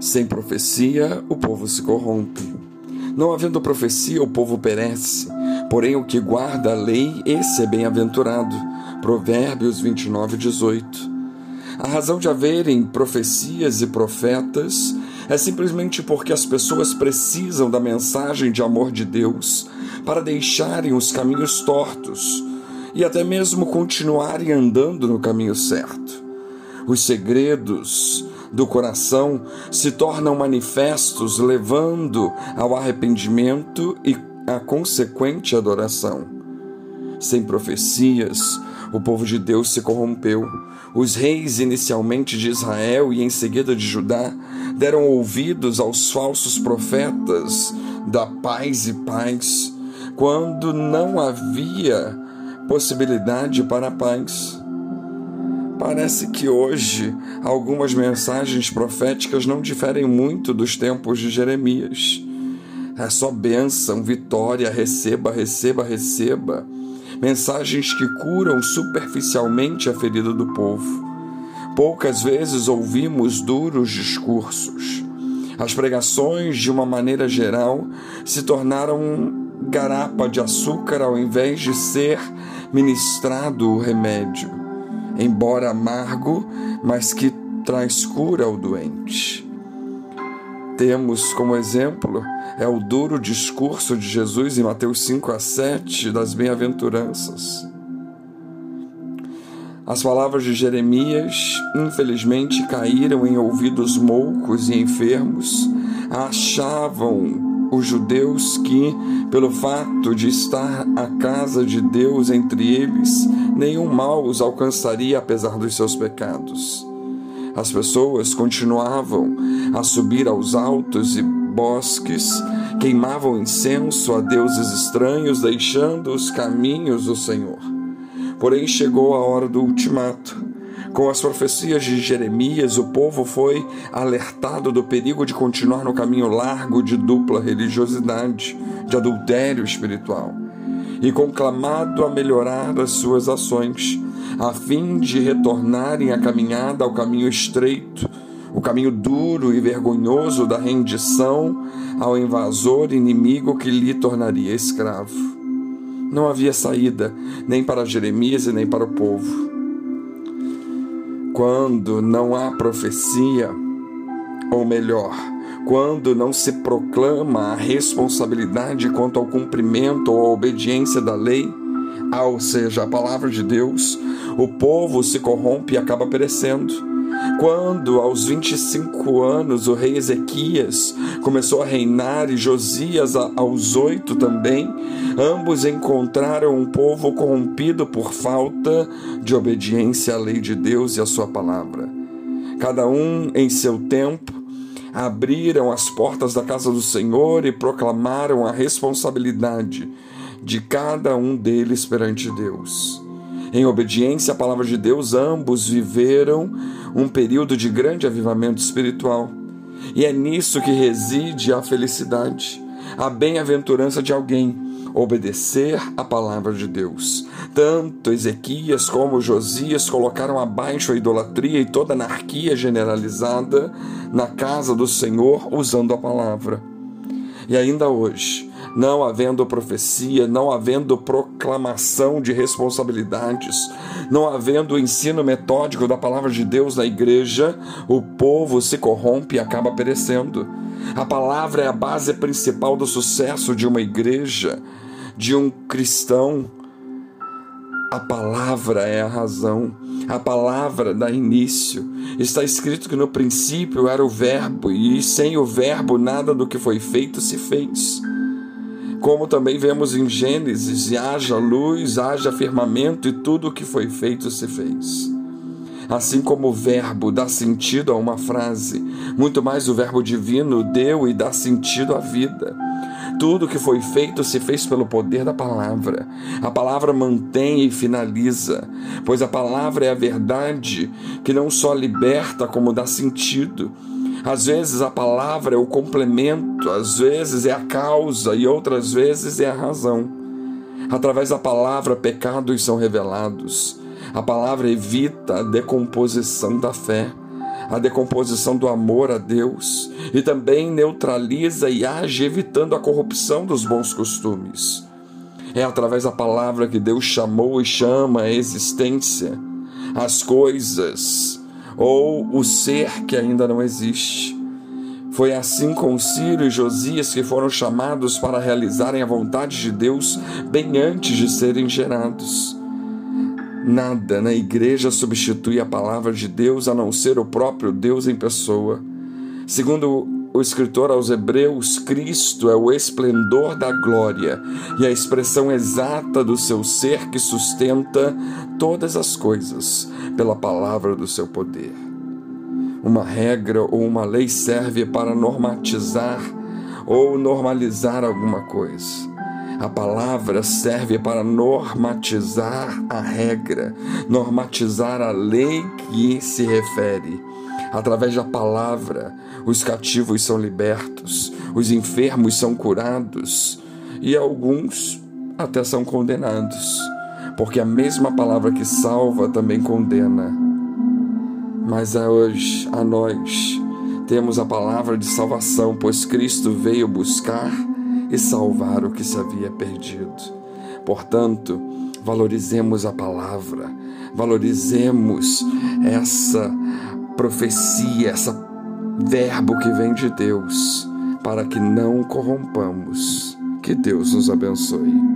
Sem profecia, o povo se corrompe. Não havendo profecia, o povo perece. Porém, o que guarda a lei, esse é bem-aventurado. Provérbios 29, 18. A razão de haverem profecias e profetas é simplesmente porque as pessoas precisam da mensagem de amor de Deus para deixarem os caminhos tortos e até mesmo continuarem andando no caminho certo. Os segredos do coração se tornam manifestos, levando ao arrependimento e a consequente adoração. Sem profecias, o povo de Deus se corrompeu. Os reis, inicialmente de Israel e em seguida de Judá, deram ouvidos aos falsos profetas da paz e paz, quando não havia possibilidade para a paz. Parece que hoje algumas mensagens proféticas não diferem muito dos tempos de Jeremias. É só bênção, vitória, receba, receba, receba. Mensagens que curam superficialmente a ferida do povo. Poucas vezes ouvimos duros discursos. As pregações, de uma maneira geral, se tornaram garapa de açúcar ao invés de ser ministrado o remédio embora amargo, mas que traz cura ao doente. Temos como exemplo é o duro discurso de Jesus em Mateus 5 a 7 das bem-aventuranças. As palavras de Jeremias, infelizmente, caíram em ouvidos moucos e enfermos, achavam os judeus que, pelo fato de estar a casa de Deus entre eles, nenhum mal os alcançaria apesar dos seus pecados. As pessoas continuavam a subir aos altos e bosques, queimavam incenso a deuses estranhos, deixando os caminhos do Senhor. Porém, chegou a hora do ultimato com as profecias de Jeremias, o povo foi alertado do perigo de continuar no caminho largo de dupla religiosidade, de adultério espiritual, e conclamado a melhorar as suas ações, a fim de retornarem a caminhada ao caminho estreito, o caminho duro e vergonhoso da rendição ao invasor inimigo que lhe tornaria escravo. Não havia saída, nem para Jeremias e nem para o povo quando não há profecia, ou melhor, quando não se proclama a responsabilidade quanto ao cumprimento ou à obediência da lei, ou seja, a palavra de Deus, o povo se corrompe e acaba perecendo. Quando, aos 25 anos, o rei Ezequias começou a reinar e Josias aos oito também, ambos encontraram um povo corrompido por falta de obediência à lei de Deus e à sua palavra. Cada um em seu tempo abriram as portas da casa do Senhor e proclamaram a responsabilidade de cada um deles perante Deus. Em obediência à palavra de Deus, ambos viveram um período de grande avivamento espiritual. E é nisso que reside a felicidade, a bem-aventurança de alguém obedecer a palavra de Deus. Tanto Ezequias como Josias colocaram abaixo a idolatria e toda anarquia generalizada na casa do Senhor usando a palavra. E ainda hoje, não havendo profecia, não havendo proclamação de responsabilidades, não havendo ensino metódico da palavra de Deus na igreja, o povo se corrompe e acaba perecendo. A palavra é a base principal do sucesso de uma igreja, de um cristão. A palavra é a razão, a palavra dá início. Está escrito que no princípio era o Verbo, e sem o Verbo nada do que foi feito se fez. Como também vemos em Gênesis, e haja luz, haja firmamento, e tudo o que foi feito se fez. Assim como o verbo dá sentido a uma frase, muito mais o verbo divino deu e dá sentido à vida. Tudo que foi feito se fez pelo poder da palavra. A palavra mantém e finaliza, pois a palavra é a verdade que não só liberta, como dá sentido. Às vezes a palavra é o complemento, às vezes é a causa e outras vezes é a razão. Através da palavra, pecados são revelados. A palavra evita a decomposição da fé. a decomposição do amor a Deus e também neutraliza e age evitando a corrupção dos bons costumes. É através da palavra que Deus chamou e chama a existência, as coisas ou o ser que ainda não existe. Foi assim com Ciro e Josias que foram chamados para realizarem a vontade de Deus bem antes de serem gerados. Nada na igreja substitui a palavra de Deus a não ser o próprio Deus em pessoa. Segundo o escritor aos Hebreus, Cristo é o esplendor da glória e a expressão exata do seu ser que sustenta todas as coisas pela palavra do seu poder. Uma regra ou uma lei serve para normatizar ou normalizar alguma coisa. A palavra serve para normatizar a regra, normatizar a lei que se refere. Através da palavra, os cativos são libertos, os enfermos são curados e alguns até são condenados, porque a mesma palavra que salva também condena. Mas a hoje, a nós, temos a palavra de salvação, pois Cristo veio buscar e salvar o que se havia perdido. Portanto, valorizemos a palavra, valorizemos essa profecia, essa verbo que vem de Deus, para que não corrompamos. Que Deus nos abençoe.